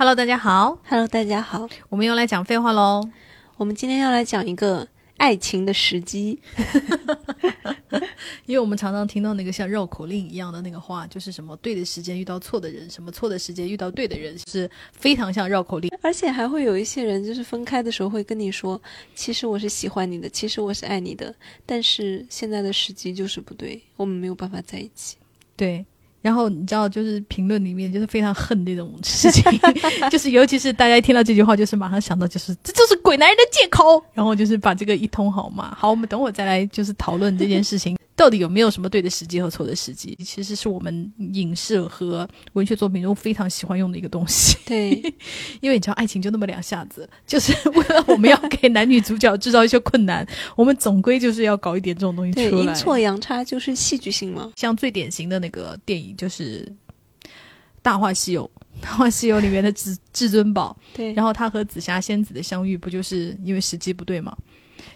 Hello，大家好，Hello，大家好，我们又来讲废话喽。我们今天要来讲一个爱情的时机。因为我们常常听到那个像绕口令一样的那个话，就是什么对的时间遇到错的人，什么错的时间遇到对的人，是非常像绕口令。而且还会有一些人，就是分开的时候会跟你说，其实我是喜欢你的，其实我是爱你的，但是现在的时机就是不对，我们没有办法在一起。对，然后你知道，就是评论里面就是非常恨这种事情，就是尤其是大家一听到这句话，就是马上想到就是这就是鬼男人的借口，然后就是把这个一通好骂。好，我们等会儿再来就是讨论这件事情到底有没有什么对的时机和错的时机，其实是我们影视和文学作品中非常喜欢用的一个东西。对，因为你知道，爱情就那么两下子，就是为了我们要给男女主角制造一些困难，我们总归就是要搞一点这种东西对，出来。阴错阳差就是戏剧性嘛。像最典型的那个电影就是《大话西游》，《大话西游》里面的至至尊宝，对，然后他和紫霞仙子的相遇，不就是因为时机不对吗？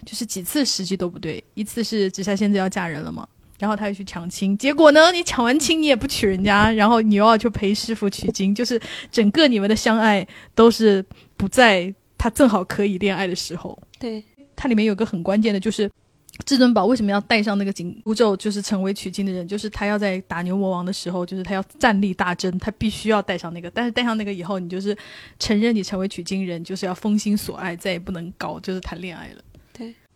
就是几次时机都不对，一次是紫霞仙子要嫁人了嘛，然后他又去抢亲，结果呢，你抢完亲你也不娶人家，然后你又要去陪师傅取经，就是整个你们的相爱都是不在他正好可以恋爱的时候。对，它里面有个很关键的，就是至尊宝为什么要带上那个紧箍咒，就是成为取经的人，就是他要在打牛魔王的时候，就是他要战力大增，他必须要带上那个。但是带上那个以后，你就是承认你成为取经人，就是要封心所爱，再也不能搞就是谈恋爱了。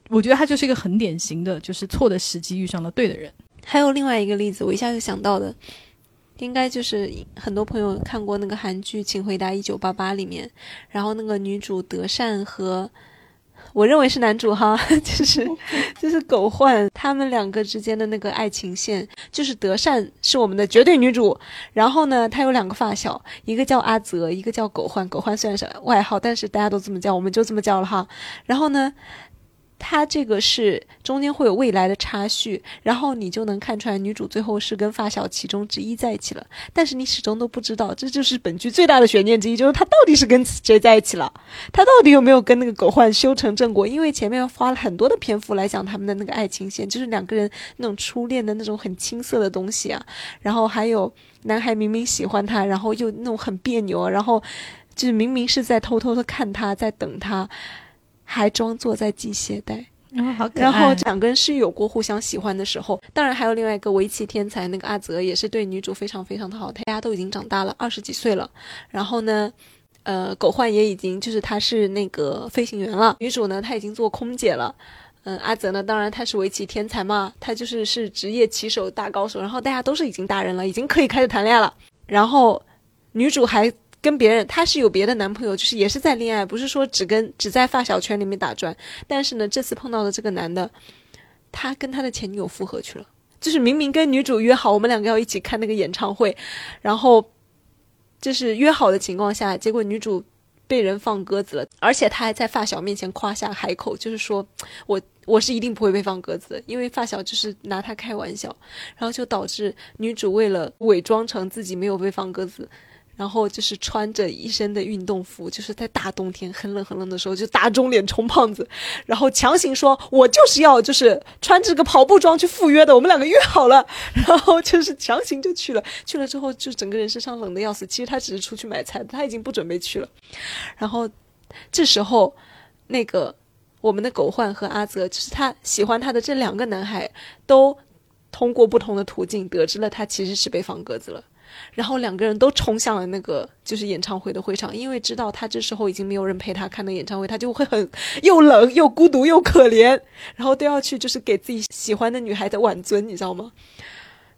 我觉得他就是一个很典型的，就是错的时机遇上了对的人。还有另外一个例子，我一下就想到的，应该就是很多朋友看过那个韩剧《请回答一九八八》里面，然后那个女主德善和。我认为是男主哈，就是就是狗焕他们两个之间的那个爱情线，就是德善是我们的绝对女主，然后呢，她有两个发小，一个叫阿泽，一个叫狗焕。狗焕虽然是外号，但是大家都这么叫，我们就这么叫了哈。然后呢，他这个是中间会有未来的插叙，然后你就能看出来女主最后是跟发小其中之一在一起了，但是你始终都不知道，这就是本剧最大的悬念之一，就是她到底是跟谁在一起了，她到底有没有跟那个狗焕修成正果？因为前面花了很多的篇幅来讲他们的那个爱情线，就是两个人那种初恋的那种很青涩的东西啊，然后还有男孩明明喜欢她，然后又那种很别扭，然后就是明明是在偷偷的看她，在等她。还装作在系鞋带，然后好可爱，然后两个人是有过互相喜欢的时候。当然还有另外一个围棋天才，那个阿泽也是对女主非常非常的好。大家都已经长大了，二十几岁了。然后呢，呃，狗焕也已经就是他是那个飞行员了，女主呢她已经做空姐了。嗯，阿泽呢，当然他是围棋天才嘛，他就是是职业棋手大高手。然后大家都是已经大人了，已经可以开始谈恋爱了。然后女主还。跟别人，她是有别的男朋友，就是也是在恋爱，不是说只跟只在发小圈里面打转。但是呢，这次碰到的这个男的，他跟他的前女友复合去了，就是明明跟女主约好，我们两个要一起看那个演唱会，然后就是约好的情况下，结果女主被人放鸽子了，而且他还在发小面前夸下海口，就是说我我是一定不会被放鸽子的，因为发小就是拿他开玩笑，然后就导致女主为了伪装成自己没有被放鸽子。然后就是穿着一身的运动服，就是在大冬天很冷很冷的时候，就打肿脸充胖子，然后强行说：“我就是要就是穿这个跑步装去赴约的，我们两个约好了。”然后就是强行就去了，去了之后就整个人身上冷的要死。其实他只是出去买菜，他已经不准备去了。然后这时候，那个我们的狗焕和阿泽，就是他喜欢他的这两个男孩，都通过不同的途径得知了他其实是被放鸽子了。然后两个人都冲向了那个就是演唱会的会场，因为知道他这时候已经没有人陪他看的演唱会，他就会很 又冷又孤独又可怜，然后都要去就是给自己喜欢的女孩的挽尊，你知道吗？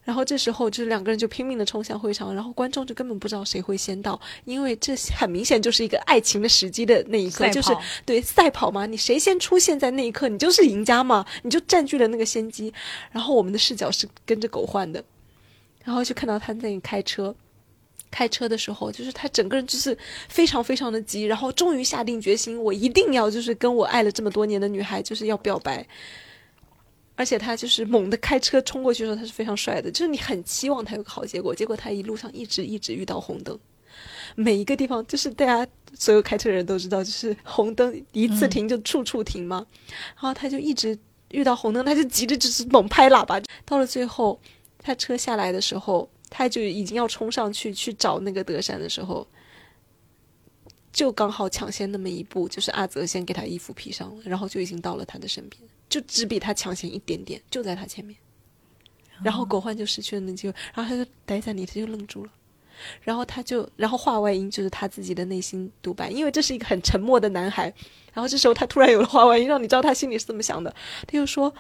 然后这时候就是两个人就拼命的冲向会场，然后观众就根本不知道谁会先到，因为这很明显就是一个爱情的时机的那一刻，就是对赛跑嘛，你谁先出现在那一刻，你就是赢家嘛，你就占据了那个先机。然后我们的视角是跟着狗换的。然后就看到他在那里开车，开车的时候，就是他整个人就是非常非常的急，然后终于下定决心，我一定要就是跟我爱了这么多年的女孩就是要表白。而且他就是猛的开车冲过去的时候，他是非常帅的，就是你很期望他有个好结果，结果他一路上一直一直遇到红灯，每一个地方就是大家所有开车的人都知道，就是红灯一次停就处处停嘛，然后他就一直遇到红灯，他就急着就是猛拍喇叭，到了最后。他车下来的时候，他就已经要冲上去去找那个德善的时候，就刚好抢先那么一步，就是阿泽先给他衣服披上了，然后就已经到了他的身边，就只比他抢先一点点，就在他前面。然后狗焕就失去了那机会，然后他就待在那里，他就愣住了。然后他就，然后话外音就是他自己的内心独白，因为这是一个很沉默的男孩。然后这时候他突然有了话外音，让你知道他心里是怎么想的。他就说。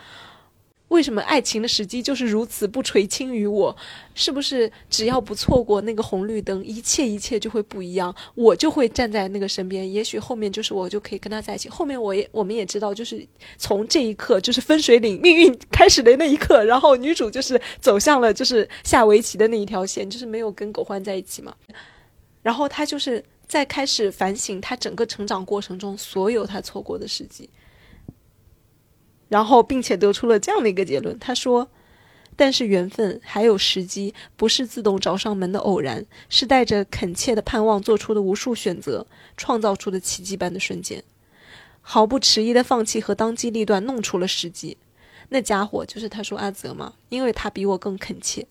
为什么爱情的时机就是如此不垂青于我？是不是只要不错过那个红绿灯，一切一切就会不一样？我就会站在那个身边，也许后面就是我就可以跟他在一起。后面我也我们也知道，就是从这一刻就是分水岭，命运开始的那一刻，然后女主就是走向了就是下围棋的那一条线，就是没有跟狗焕在一起嘛。然后她就是在开始反省她整个成长过程中所有她错过的时机。然后，并且得出了这样的一个结论：他说，但是缘分还有时机，不是自动找上门的偶然，是带着恳切的盼望做出的无数选择，创造出的奇迹般的瞬间。毫不迟疑的放弃和当机立断，弄出了时机。那家伙就是他说阿泽嘛，因为他比我更恳切，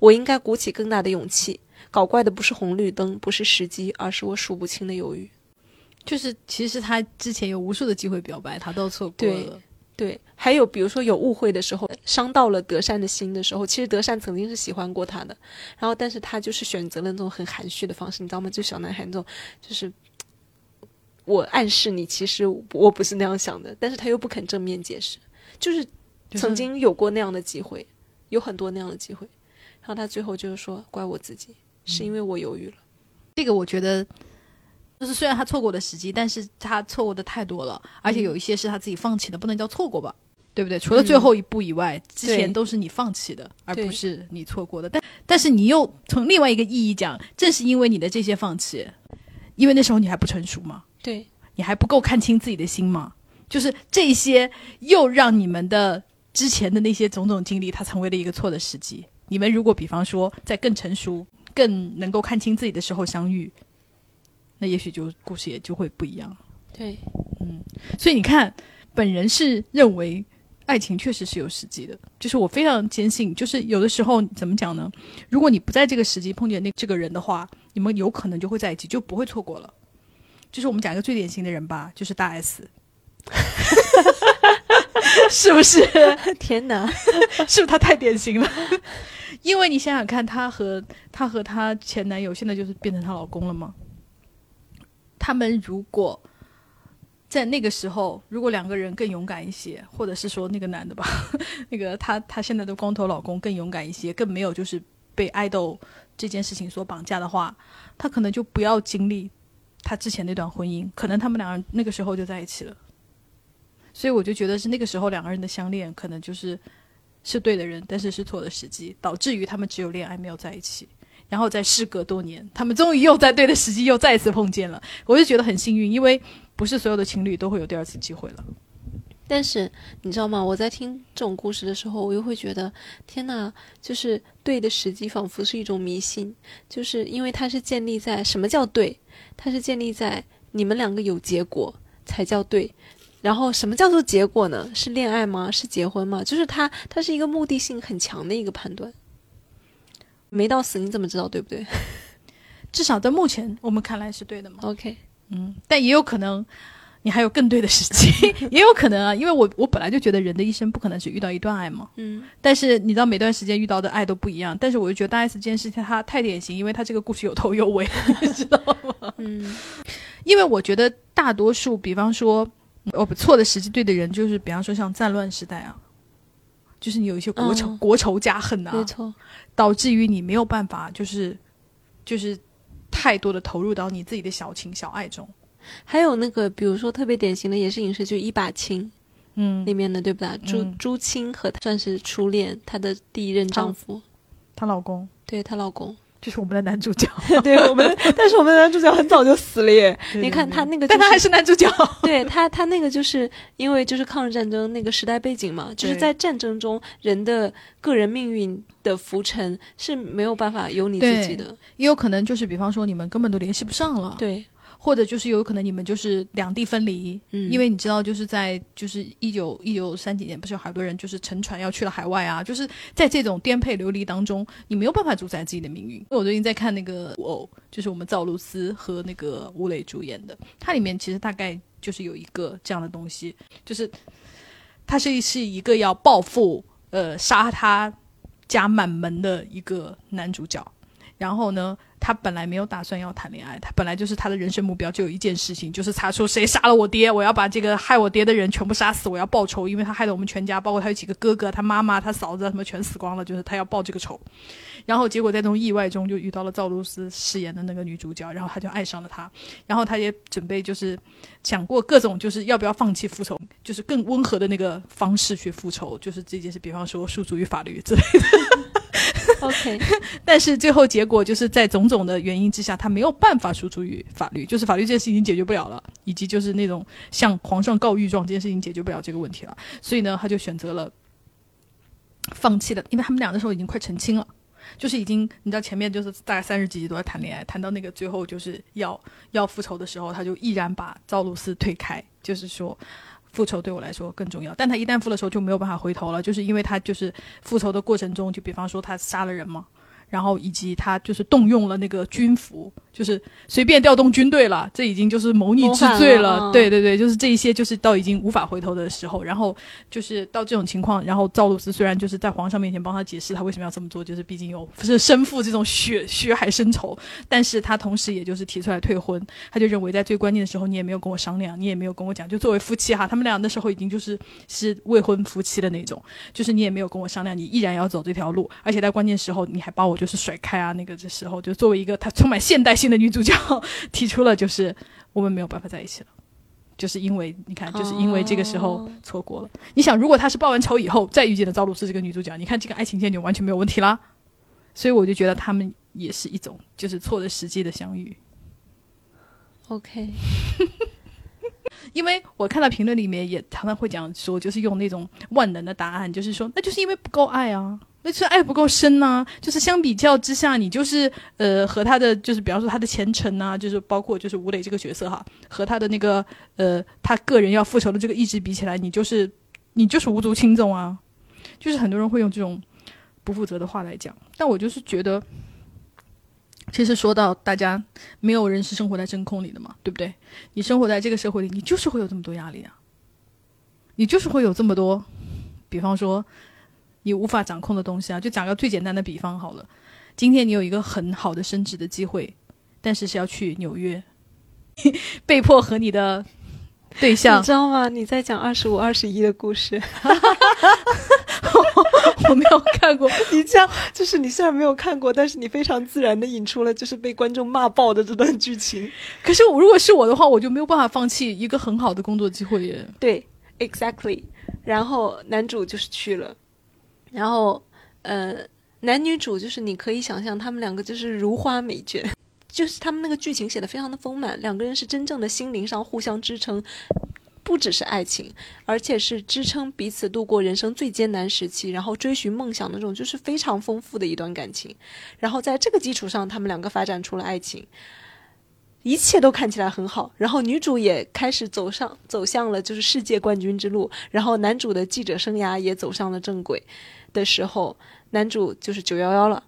我应该鼓起更大的勇气。搞怪的不是红绿灯，不是时机，而是我数不清的犹豫。就是其实他之前有无数的机会表白，他都错过了。对，还有比如说有误会的时候，伤到了德善的心的时候，其实德善曾经是喜欢过他的，然后但是他就是选择了那种很含蓄的方式，你知道吗？就小男孩那种，就是我暗示你，其实我不是那样想的，但是他又不肯正面解释，就是曾经有过那样的机会，有很多那样的机会，然后他最后就是说，怪我自己，是因为我犹豫了。这个我觉得。就是虽然他错过的时机，但是他错过的太多了，而且有一些是他自己放弃的，不能叫错过吧，对不对？除了最后一步以外，之前都是你放弃的，而不是你错过的。但但是你又从另外一个意义讲，正是因为你的这些放弃，因为那时候你还不成熟嘛，对你还不够看清自己的心嘛，就是这些又让你们的之前的那些种种经历，它成为了一个错的时机。你们如果比方说在更成熟、更能够看清自己的时候相遇。那也许就故事也就会不一样。对，嗯，所以你看，本人是认为爱情确实是有时机的，就是我非常坚信，就是有的时候怎么讲呢？如果你不在这个时机碰见那这个人的话，你们有可能就会在一起，就不会错过了。就是我们讲一个最典型的人吧，就是大 S，是不是？天哪，是不是他太典型了？因为你想想看，她和她和她前男友现在就是变成她老公了吗？他们如果在那个时候，如果两个人更勇敢一些，或者是说那个男的吧，那个他他现在的光头老公更勇敢一些，更没有就是被爱豆这件事情所绑架的话，他可能就不要经历他之前那段婚姻，可能他们两人那个时候就在一起了。所以我就觉得是那个时候两个人的相恋可能就是是对的人，但是是错的时机，导致于他们只有恋爱没有在一起。然后在事隔多年，他们终于又在对的时机又再一次碰见了，我就觉得很幸运，因为不是所有的情侣都会有第二次机会了。但是你知道吗？我在听这种故事的时候，我又会觉得，天哪，就是对的时机仿佛是一种迷信，就是因为它是建立在什么叫对？它是建立在你们两个有结果才叫对。然后什么叫做结果呢？是恋爱吗？是结婚吗？就是它，它是一个目的性很强的一个判断。没到死，你怎么知道对不对？至少在目前我们看来是对的嘛。OK，嗯，但也有可能你还有更对的时机，也有可能啊，因为我我本来就觉得人的一生不可能只遇到一段爱嘛。嗯，但是你知道每段时间遇到的爱都不一样，但是我就觉得大 S 这件事情它太典型，因为它这个故事有头有尾，你知道吗？嗯，因为我觉得大多数，比方说哦不错的时机对的人，就是比方说像战乱时代啊。就是你有一些国仇国仇家恨呐，没错，导致于你没有办法，就是就是太多的投入到你自己的小情小爱中。还有那个，比如说特别典型的也是影视剧《一把青》，嗯，里面的对不对？朱朱青和他算是初恋，她的第一任丈夫，她老公，对她老公。就是我们的男主角，对我们，但是我们的男主角很早就死了耶。你看他那个，但他还是男主角。对他，他那个就是因为就是抗日战争那个时代背景嘛，就是在战争中人的个人命运的浮沉是没有办法由你自己的，也有可能就是比方说你们根本都联系不上了，对，或者就是有可能你们就是两地分离，嗯因为你知道就是在就是一九一九三几年，不是有好多人就是乘船要去了海外啊，就是在这种颠沛流离当中，你没有办法主宰自己的命运。我最近在看那个《古偶》，就是我们赵露思和那个吴磊主演的，它里面其实大概就是有一个这样的东西，就是他是是一个要报复呃杀他家满门的一个男主角，然后呢，他本来没有打算要谈恋爱，他本来就是他的人生目标就有一件事情，就是查出谁杀了我爹，我要把这个害我爹的人全部杀死，我要报仇，因为他害得我们全家，包括他有几个哥哥、他妈妈、他嫂子什么全死光了，就是他要报这个仇。然后结果在这种意外中就遇到了赵露思饰演的那个女主角，然后他就爱上了她，然后他也准备就是想过各种就是要不要放弃复仇，就是更温和的那个方式去复仇，就是这件事，比方说诉诸于法律之类的。OK，但是最后结果就是在种种的原因之下，他没有办法诉诸于法律，就是法律这件事情已经解决不了了，以及就是那种向皇上告御状这件事情解决不了这个问题了，所以呢，他就选择了放弃了，因为他们俩那时候已经快成亲了。就是已经，你知道前面就是大概三十几集都在谈恋爱，谈到那个最后就是要要复仇的时候，他就毅然把赵露思推开，就是说复仇对我来说更重要。但他一旦复了仇就没有办法回头了，就是因为他就是复仇的过程中，就比方说他杀了人嘛，然后以及他就是动用了那个军服，就是随便调动军队了，这已经就是谋逆之罪了。对对对，就是这一些就是到已经无法回头的时候，然后就是到这种情况，然后赵露思虽然就是在皇上面前帮他解释他为什么要这么做，就是毕竟有是身负这种血 血海深仇，但是他同时也就是提出来退婚，他就认为在最关键的时候你也没有跟我商量，你也没有跟我讲，就作为夫妻哈，他们俩那时候已经就是是未婚夫妻的那种，就是你也没有跟我商量，你依然要走这条路，而且在关键时候你还把我就是甩开啊，那个这时候就作为一个她充满现代性的女主角，提出了就是我们没有办法在一起了。就是因为你看，就是因为这个时候哦错过了。你想，如果她是报完仇以后再遇见的赵露思这个女主角，你看这个爱情线就完全没有问题啦。所以我就觉得他们也是一种就是错的时机的相遇。OK，因为我看到评论里面也常常会讲说，就是用那种万能的答案，就是说那就是因为不够爱啊，那就是爱不够深呐、就是相比较之下，你就是呃和他的就是比方说他的前程啊，就是包括就是吴磊这个角色哈，和他的那个呃他个人要复仇的这个意志比起来，你就是你就是无足轻重啊，就是很多人会用这种不负责的话来讲，但我就是觉得。其实说到大家没有人是生活在真空里的嘛，对不对？你生活在这个社会里，你就是会有这么多压力啊，你就是会有这么多，比方说你无法掌控的东西啊。就讲个最简单的比方好了，今天你有一个很好的升职的机会，但是是要去纽约，被迫和你的对象你知道吗？你在讲二十五、二十一的故事。我没有看过，你这样就是你虽然没有看过，但是你非常自然的引出了就是被观众骂爆的这段剧情。可是我如果是我的话，我就没有办法放弃一个很好的工作机会耶。对，exactly。然后男主就是去了，然后呃，男女主就是你可以想象他们两个就是如花美眷，就是他们那个剧情写的非常的丰满，两个人是真正的心灵上互相支撑。不只是爱情，而且是支撑彼此度过人生最艰难时期，然后追寻梦想的那种，就是非常丰富的一段感情。然后在这个基础上，他们两个发展出了爱情，一切都看起来很好。然后女主也开始走上走向了就是世界冠军之路，然后男主的记者生涯也走上了正轨的时候，男主就是九幺幺了。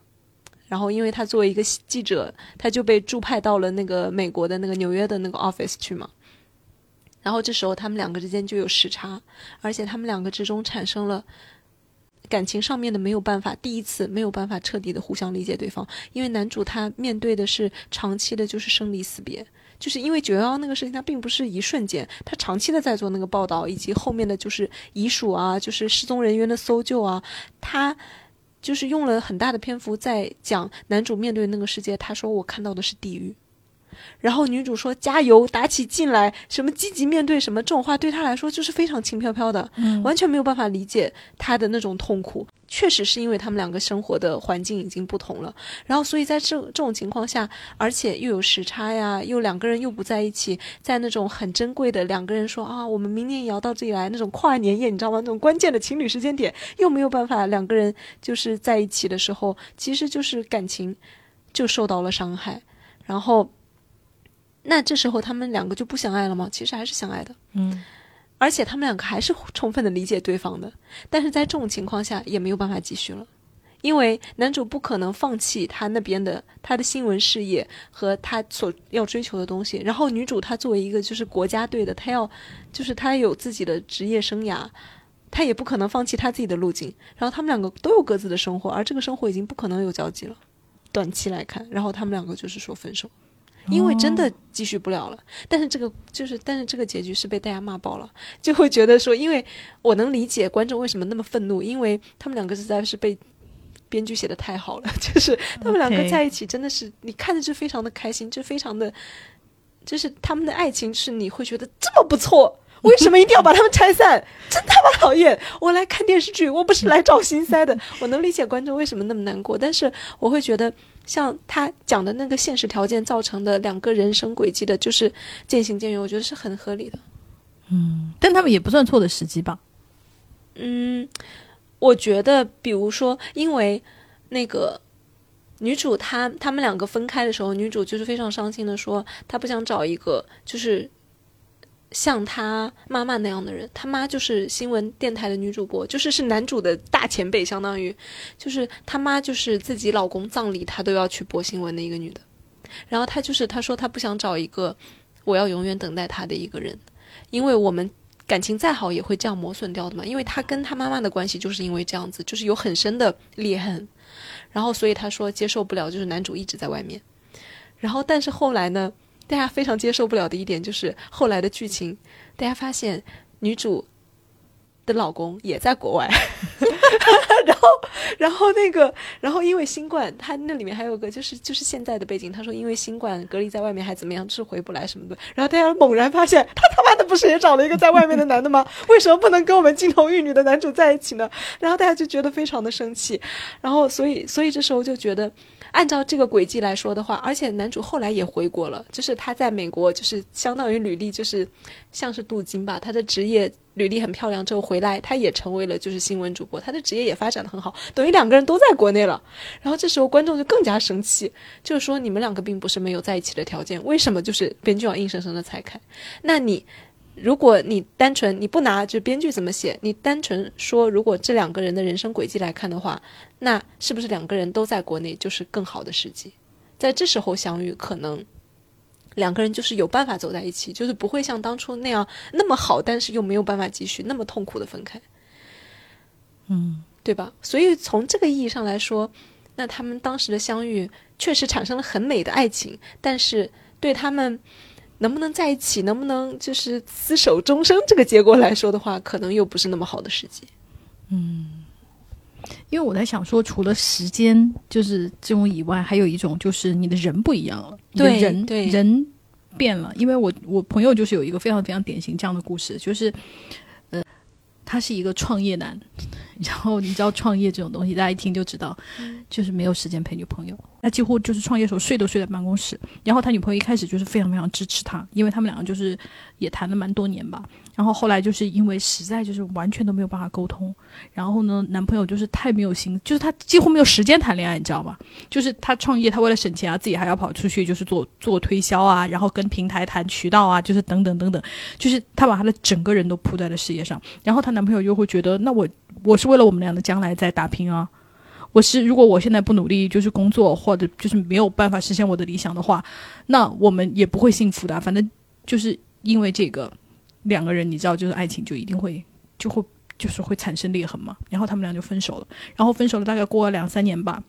然后，因为他作为一个记者，他就被驻派到了那个美国的那个纽约的那个 office 去嘛。然后这时候他们两个之间就有时差，而且他们两个之中产生了感情上面的没有办法，第一次没有办法彻底的互相理解对方，因为男主他面对的是长期的就是生离死别，就是因为九幺幺那个事情，它并不是一瞬间，他长期的在做那个报道，以及后面的就是遗属啊，就是失踪人员的搜救啊，他。就是用了很大的篇幅在讲男主面对那个世界，他说我看到的是地狱，然后女主说加油，打起劲来，什么积极面对什么这种话，对她来说就是非常轻飘飘的，嗯完全没有办法理解她的那种痛苦。确实是因为他们两个生活的环境已经不同了，然后所以在这这种情况下，而且又有时差呀，又两个人又不在一起，在那种很珍贵的两个人说啊，我们明年也要到这里来那种跨年夜，你知道吗？那种关键的情侣时间点，又没有办法两个人就是在一起的时候，其实就是感情就受到了伤害，然后。那这时候他们两个就不相爱了吗？其实还是相爱的，嗯而且他们两个还是充分的理解对方的。但是在这种情况下也没有办法继续了，因为男主不可能放弃他那边的他的新闻事业和他所要追求的东西，然后女主她作为一个就是国家队的，她要就是她有自己的职业生涯。她也不可能放弃她自己的路径，然后他们两个都有各自的生活，而这个生活已经不可能有交集了。短期来看，然后他们两个就是说分手，因为真的继续不了了。但是这个就是，但是这个结局是被大家骂爆了，就会觉得说，因为我能理解观众为什么那么愤怒，因为他们两个实在是被编剧写的太好了，就是他们两个在一起真的是你看着就非常的开心，就非常的，就是他们的爱情是你会觉得这么不错。为什么一定要把他们拆散？真他妈讨厌！我来看电视剧，我不是来找心塞的。我能理解观众为什么那么难过，但是我会觉得，像他讲的那个现实条件造成的两个人生轨迹的，就是渐行渐远，我觉得是很合理的。嗯但他们也不算错的时机吧？嗯，我觉得，比如说，因为那个女主她他们两个分开的时候，女主就是非常伤心的说，她不想找一个就是像她妈妈那样的人。她妈就是新闻电台的女主播，就是是男主的大前辈，相当于就是她妈就是自己老公葬礼她都要去播新闻的一个女的。然后她就是她说她不想找一个我要永远等待她的一个人，因为我们感情再好也会这样磨损掉的嘛。因为她跟她妈妈的关系就是因为这样子，就是有很深的裂痕。然后所以她说接受不了，就是男主一直在外面。然后但是后来呢，大家非常接受不了的一点就是后来的剧情，大家发现女主的老公也在国外。然后，然后那个，然后因为新冠，他那里面还有个就是就是现在的背景，他说因为新冠隔离在外面还怎么样，就是回不来什么的。然后大家猛然发现，他他妈的不是也找了一个在外面的男的吗？为什么不能跟我们金童玉女的男主在一起呢？然后大家就觉得非常的生气，然后所以所以这时候就觉得。按照这个轨迹来说的话，而且男主后来也回国了，就是他在美国，就是相当于履历就是像是镀金吧，他的职业履历很漂亮，之后回来他也成为了就是新闻主播，他的职业也发展的很好，等于两个人都在国内了。然后这时候观众就更加生气，就是说你们两个并不是没有在一起的条件，为什么就是编剧要硬生生的拆开？那你如果你单纯你不拿就编剧怎么写，你单纯说如果这两个人的人生轨迹来看的话，那是不是两个人都在国内就是更好的时机？在这时候相遇，可能两个人就是有办法走在一起，就是不会像当初那样那么好，但是又没有办法继续，那么痛苦的分开，嗯，对吧？所以从这个意义上来说，那他们当时的相遇确实产生了很美的爱情，但是对他们能不能在一起，能不能就是厮守终生这个结果来说的话，可能又不是那么好的时机。因为我在想说，除了时间就是这种以外，还有一种就是你的人不一样了，你的对人对人变了。因为我我朋友就是有一个非常非常典型这样的故事，就是呃，他是一个创业男，然后你知道创业这种东西，大家一听就知道，就是没有时间陪女朋友。他几乎就是创业时候睡都睡在办公室，然后他女朋友一开始就是非常非常支持他，因为他们两个就是也谈了蛮多年吧。然后后来就是因为实在就是完全都没有办法沟通，然后呢，男朋友就是太没有心，就是他几乎没有时间谈恋爱，你知道吗？就是他创业，他为了省钱啊，自己还要跑出去就是做做推销啊，然后跟平台谈渠道啊，就是等等等等，就是他把他的整个人都扑在了事业上。然后她男朋友又会觉得，那我我是为了我们俩的将来在打拼啊。我是如果我现在不努力，就是工作或者就是没有办法实现我的理想的话，那我们也不会幸福的。反正就是因为这个，两个人你知道，就是爱情就一定会就会就是会产生裂痕嘛。然后他们俩就分手了。然后分手了大概过了两三年吧，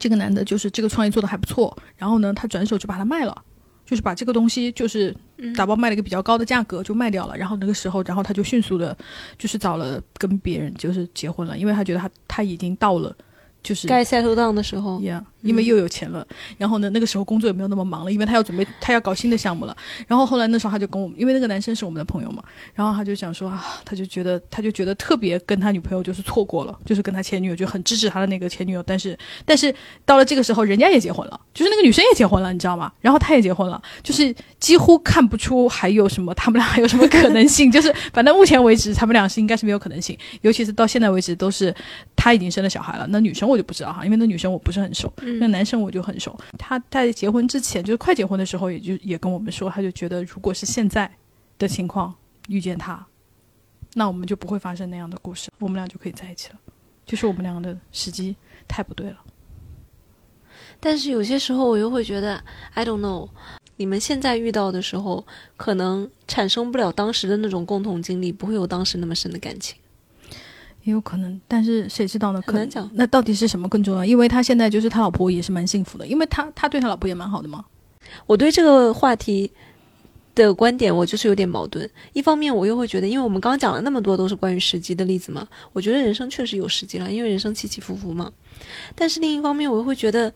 这个男的就是这个创业做的还不错，然后呢，他转手就把它卖了。就是把这个东西就是打包卖了一个比较高的价格就卖掉了，然后那个时候，然后他就迅速的，就是找了跟别人就是结婚了，因为他觉得他他已经到了就是该 settle down 的时候，Yeah，因为又有钱了，然后呢，那个时候工作也没有那么忙了，因为他要准备他要搞新的项目了。然后后来那时候他就跟我们，因为那个男生是我们的朋友嘛，然后他就想说啊，他就觉得他就觉得特别跟他女朋友就是错过了，就是跟他前女友就很支持他的那个前女友，但是但是到了这个时候，人家也结婚了，就是那个女生也结婚了，你知道吗？然后他也结婚了，就是几乎看不出还有什么他们俩还有什么可能性，就是反正目前为止他们俩是应该是没有可能性，尤其是到现在为止都是他已经生了小孩了，那女生我就不知道哈，因为那女生我不是很熟。嗯那个男生我就很熟，他在结婚之前，就是快结婚的时候，也就也跟我们说，他就觉得如果是现在的情况遇见他，那我们就不会发生那样的故事，我们俩就可以在一起了。就是我们两个的时机太不对了。但是有些时候我又会觉得，I don't know，你们现在遇到的时候，可能产生不了当时的那种共同经历，不会有当时那么深的感情。也有可能，但是谁知道呢？可能讲那到底是什么更重要？因为他现在就是他老婆也是蛮幸福的，因为他他对他老婆也蛮好的嘛。我对这个话题的观点，我就是有点矛盾。一方面，我又会觉得，因为我们刚刚讲了那么多都是关于时机的例子嘛，我觉得人生确实有时机了，因为人生起起伏伏嘛。但是另一方面，我又会觉得，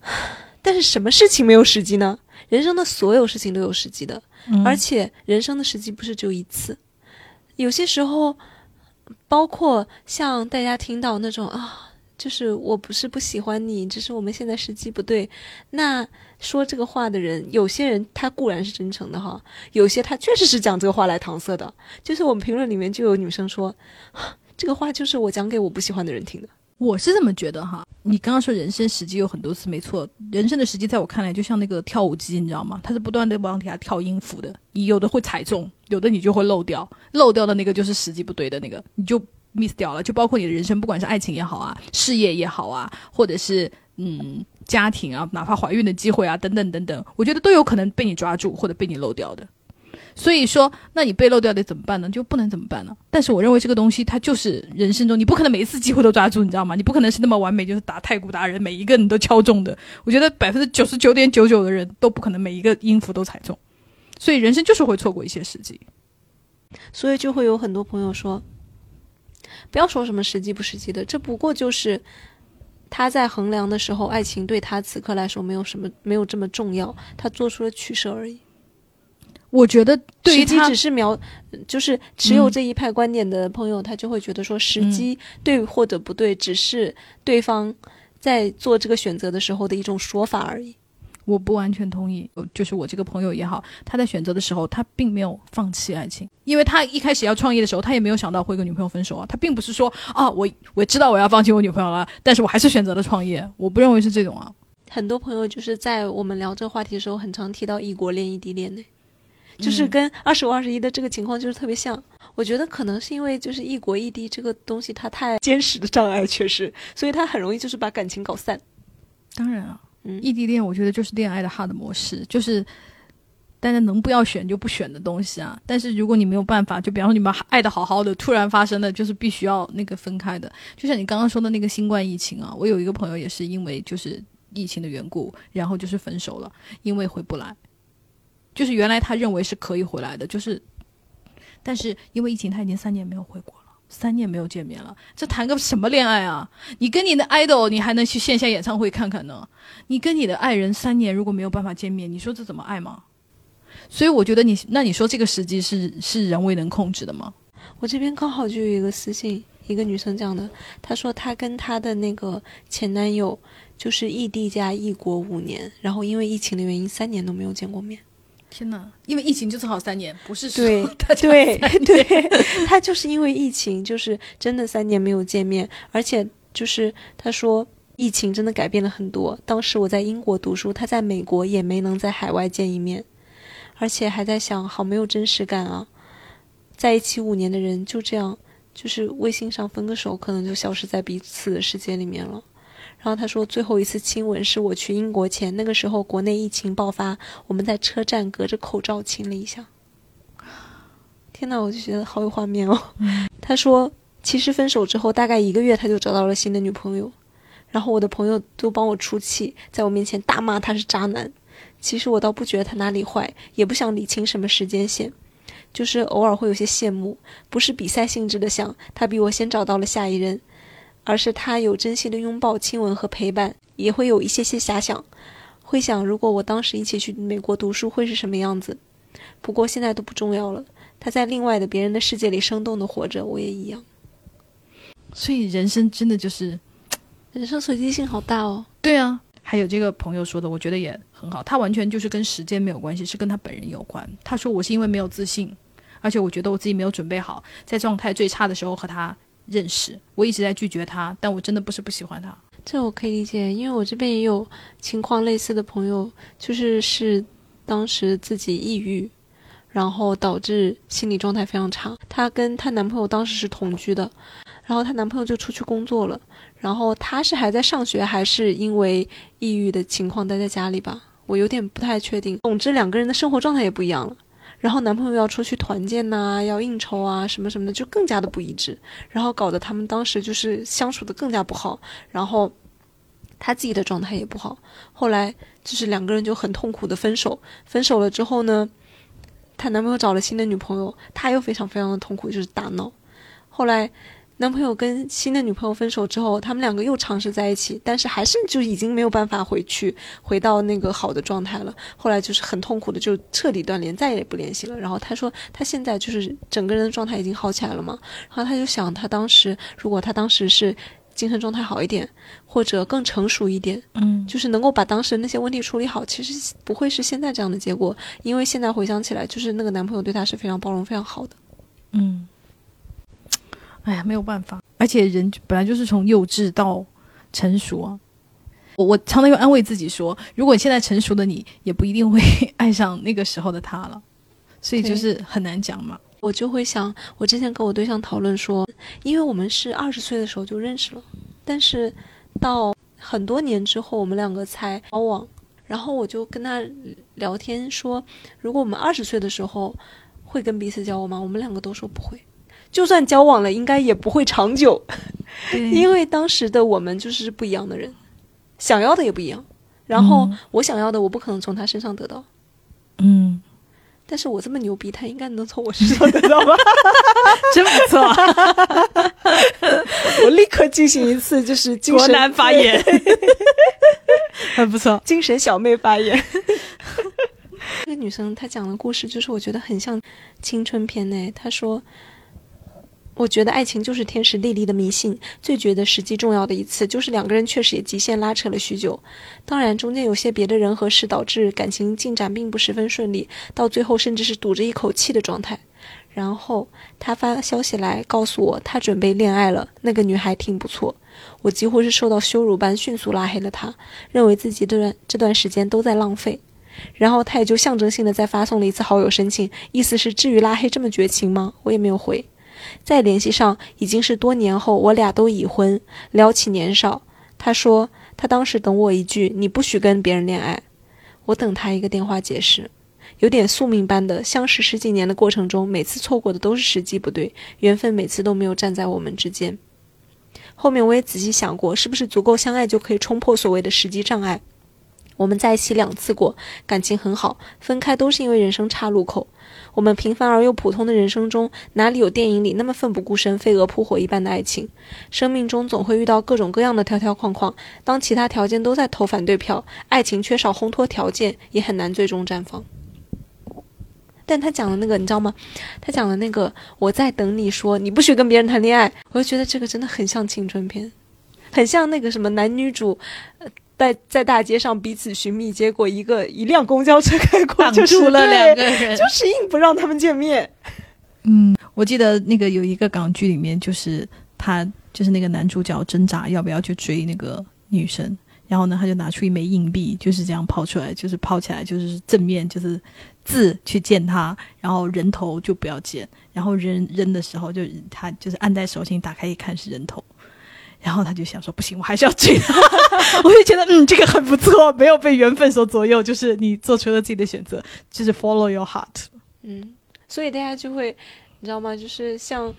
但是什么事情没有时机呢？人生的所有事情都有时机的，嗯而且人生的时机不是只有一次，有些时候，包括像大家听到那种啊，就是我不是不喜欢你，只是我们现在时机不对。那说这个话的人，有些人他固然是真诚的哈，有些他确实是讲这个话来搪塞的。就是我们评论里面就有女生说，这个话就是我讲给我不喜欢的人听的。我是这么觉得哈。你刚刚说人生时机有很多次，没错，人生的时机在我看来就像那个跳舞机，你知道吗？它是不断的往底下跳音符的，你有的会踩中，有的你就会漏掉，漏掉的那个就是时机不对的那个，你就 miss 掉了。就包括你的人生，不管是爱情也好啊，事业也好啊，或者是嗯家庭啊，哪怕怀孕的机会啊，等等等等，我觉得都有可能被你抓住或者被你漏掉的。所以说，那你被漏掉得怎么办呢？就不能怎么办呢？但是我认为这个东西它就是人生中，你不可能每一次机会都抓住，你知道吗？你不可能是那么完美，就是打太鼓达人，每一个人都敲中的。我觉得百分之九十九点九九的人都不可能每一个音符都踩中，所以人生就是会错过一些时机。所以就会有很多朋友说，不要说什么实际不实际的，这不过就是他在衡量的时候，爱情对他此刻来说没有什么没有这么重要，他做出了取舍而已。我觉得对于他只是描，就是持有这一派观点的朋友，他就会觉得说时机对或者不对，只是对方在做这个选择的时候的一种说法而已。我不完全同意，就是我这个朋友也好，他在选择的时候，他并没有放弃爱情，因为他一开始要创业的时候，他也没有想到会跟女朋友分手啊，他并不是说啊，我我知道我要放弃我女朋友了，但是我还是选择了创业，我不认为是这种啊。很多朋友就是在我们聊这个话题的时候，很常提到异国恋、异地恋呢，就是跟二十五、二十一的这个情况就是特别像。我觉得可能是因为就是异国异地这个东西它太坚实的障碍，确实，所以它很容易就是把感情搞散。当然啊，嗯异地恋我觉得就是恋爱的 hard 模式，就是大家能不要选就不选的东西啊。但是如果你没有办法，就比方说你们爱的好好的，突然发生的就是必须要那个分开的。就像你刚刚说的那个新冠疫情啊，我有一个朋友也是因为就是疫情的缘故，然后就是分手了，因为回不来。就是原来他认为是可以回来的，就是，但是因为疫情，他已经三年没有回国了，三年没有见面了，这谈个什么恋爱啊？你跟你的 idol，你还能去线下演唱会看看呢？你跟你的爱人三年如果没有办法见面，你说这怎么爱吗？所以我觉得你，那你说这个时机是是人为能控制的吗？我这边刚好就有一个私信，一个女生讲的，她说她跟她的那个前男友就是异地加异国五年，然后因为疫情的原因，三年都没有见过面。天哪！因为疫情就正好三年，不是说对 大家对对，他就是因为疫情，就是真的三年没有见面，而且就是他说疫情真的改变了很多。当时我在英国读书，他在美国也没能在海外见一面，而且还在想，好没有真实感啊！在一起五年的人就这样，就是微信上分个手，可能就消失在彼此的世界里面了。然后他说，最后一次亲吻是我去英国前，那个时候国内疫情爆发，我们在车站隔着口罩亲了一下。天呐，我就觉得好有画面哦。他说，其实分手之后大概一个月，他就找到了新的女朋友，然后我的朋友都帮我出气，在我面前大骂他是渣男。其实我倒不觉得他哪里坏，也不想理清什么时间线，就是偶尔会有些羡慕，不是比赛性质的想他比我先找到了下一任。而是他有珍惜的拥抱、亲吻和陪伴，也会有一些些遐想，会想如果我当时一起去美国读书会是什么样子。不过现在都不重要了，他在另外的别人的世界里生动的活着，我也一样。所以人生真的就是 人生随机性好大哦。对啊。还有这个朋友说的，我觉得也很好，他完全就是跟时间没有关系，是跟他本人有关。他说我是因为没有自信，而且我觉得我自己没有准备好，在状态最差的时候和他。认识，我一直在拒绝他，但我真的不是不喜欢他。这我可以理解，因为我这边也有情况类似的朋友，就是是当时自己抑郁，然后导致心理状态非常差。她跟她男朋友当时是同居的，然后她男朋友就出去工作了，然后她是还在上学，还是因为抑郁的情况待在家里吧？我有点不太确定。总之，两个人的生活状态也不一样了。然后男朋友要出去团建呐，要应酬啊，什么什么的，就更加的不一致，然后搞得他们当时就是相处的更加不好，然后他自己的状态也不好。后来就是两个人就很痛苦的分手，分手了之后呢，她男朋友找了新的女朋友，她又非常非常的痛苦，就是大闹。后来。男朋友跟新的女朋友分手之后，他们两个又尝试在一起，但是还是就已经没有办法回去，回到那个好的状态了。后来就是很痛苦的，就彻底断联，再也不联系了。然后他说，他现在就是整个人的状态已经好起来了嘛。然后他就想，他当时如果他当时是精神状态好一点，或者更成熟一点，嗯，就是能够把当时那些问题处理好，其实不会是现在这样的结果。因为现在回想起来，就是那个男朋友对她是非常包容、非常好的。嗯。哎呀，没有办法，而且人本来就是从幼稚到成熟啊。我我常常又安慰自己说，如果现在成熟的你，也不一定会 爱上那个时候的他了。所以就是很难讲嘛。我就会想，我之前跟我对象讨论说，因为我们是二十岁的时候就认识了，但是到很多年之后，我们两个才交往。然后我就跟他聊天说，如果我们二十岁的时候会跟彼此交往吗？我们两个都说不会。就算交往了，应该也不会长久，因为当时的我们就是不一样的人，想要的也不一样。然后我想要的，我不可能从他身上得到。嗯，但是我这么牛逼，他应该能从我身上得到吧？真不错，我立刻进行一次就是精神男发言，很不错，精神小妹发言。这个女生她讲的故事，就是我觉得很像青春片呢。她说。我觉得爱情就是天时地利的迷信，最觉得实际重要的一次就是两个人确实也极限拉扯了许久，当然中间有些别的人和事导致感情进展并不十分顺利，到最后甚至是堵着一口气的状态。然后他发消息来告诉我他准备恋爱了，那个女孩挺不错，我几乎是受到羞辱般迅速拉黑了他，认为自己这段这段时间都在浪费。然后他也就象征性的再发送了一次好友申请，意思是至于拉黑这么绝情吗？我也没有回。再联系上已经是多年后，我俩都已婚。聊起年少，他说他当时等我一句“你不许跟别人恋爱”，我等他一个电话解释。有点宿命般的相识十几年的过程中，每次错过的都是时机不对，缘分每次都没有站在我们之间。后面我也仔细想过，是不是足够相爱就可以冲破所谓的时机障碍？我们在一起两次过，感情很好，分开都是因为人生岔路口。我们平凡而又普通的人生中，哪里有电影里那么奋不顾身、飞蛾扑火一般的爱情？生命中总会遇到各种各样的条条框框，当其他条件都在投反对票，爱情缺少烘托条件，也很难最终绽放。但他讲的那个，你知道吗？他讲的那个，我在等你说你不许跟别人谈恋爱，我就觉得这个真的很像青春片，很像那个什么男女主。在在大街上彼此寻觅，结果一个一辆公交车开过，挡住了两个人，就是硬不让他们见面。嗯，我记得那个有一个港剧里面，就是他就是那个男主角挣扎要不要去追那个女生，然后呢，他就拿出一枚硬币，就是这样抛出来，就是抛起来，就是正面就是字去见他，然后人头就不要见，然后扔扔的时候就他就是按在手心，打开一看是人头。然后他就想说：“不行，我还是要追他。”我就觉得，嗯，这个很不错，没有被缘分所左右，就是你做出了自己的选择，就是 follow your heart。嗯，所以大家就会，你知道吗？就是像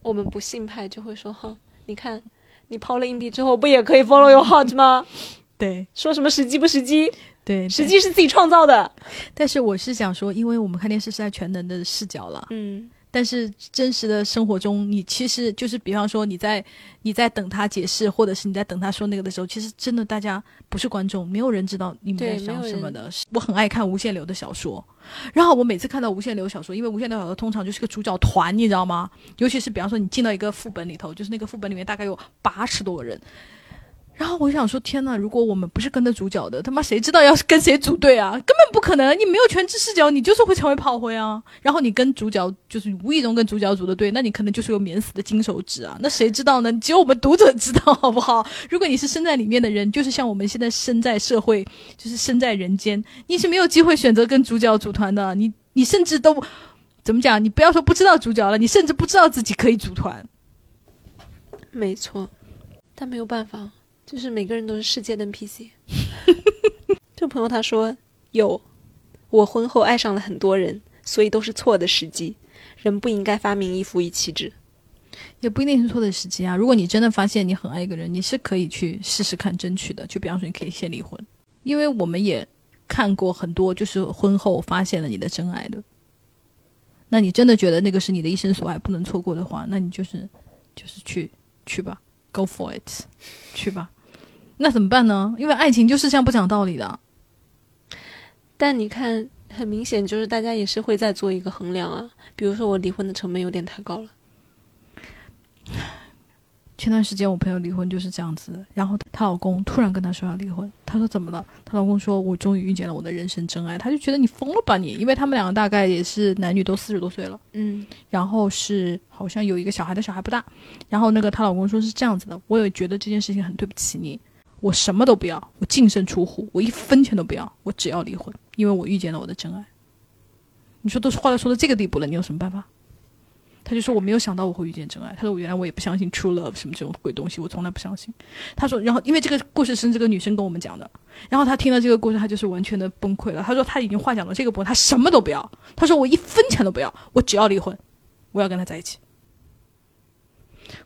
我们不信派就会说：“哈，你看，你抛了硬币之后，不也可以 follow your heart 吗？”对，说什么时机不时机？对，时机是自己创造的。但是我是想说，因为我们看电视是在全能的视角了，嗯。但是真实的生活中，你其实就是，比方说你在你在等他解释，或者是你在等他说那个的时候，其实真的大家不是观众，没有人知道你们在想什么的。我很爱看无限流的小说，然后我每次看到无限流小说，因为无限流小说通常就是个主角团，你知道吗？尤其是比方说你进到一个副本里头，就是那个副本里面大概有八十多个人。然后我想说，天呐，如果我们不是跟着主角的，他妈谁知道要是跟谁组队啊？根本不可能，你没有全知视角，你就是会成为炮灰啊。然后你跟主角就是无意中跟主角组的队，那你可能就是有免死的金手指啊。那谁知道呢？只有我们读者知道，好不好？如果你是身在里面的人，就是像我们现在身在社会，就是身在人间，你是没有机会选择跟主角组团的。你你甚至都怎么讲？你不要说不知道主角了，你甚至不知道自己可以组团。没错，但没有办法。就是每个人都是世界的 NPC。这朋友他说有，我婚后爱上了很多人，所以都是错的时机。人不应该发明一夫一妻制，也不一定是错的时机啊。如果你真的发现你很爱一个人，你是可以去试试看争取的。就比方说，你可以先离婚，因为我们也看过很多，就是婚后发现了你的真爱的。那你真的觉得那个是你的一生所爱，不能错过的话，那你就是就是去去吧，Go for it，去吧。那怎么办呢？因为爱情就是这样不讲道理的。但你看，很明显就是大家也是会在做一个衡量啊。比如说，我离婚的成本有点太高了。前段时间我朋友离婚就是这样子，然后她老公突然跟她说要离婚，她说怎么了？她老公说：“我终于遇见了我的人生真爱。”她就觉得你疯了吧你？因为他们两个大概也是男女都四十多岁了，嗯，然后是好像有一个小孩的小孩不大，然后那个她老公说是这样子的，我也觉得这件事情很对不起你。我什么都不要，我净身出户，我一分钱都不要，我只要离婚，因为我遇见了我的真爱。你说都是话都说到这个地步了，你有什么办法？他就说我没有想到我会遇见真爱。他说我原来我也不相信 true love 什么这种鬼东西，我从来不相信。他说，然后因为这个故事是这个女生跟我们讲的，然后他听了这个故事，他就是完全的崩溃了。他说他已经幻想到这个部分，他什么都不要。他说我一分钱都不要，我只要离婚，我要跟他在一起。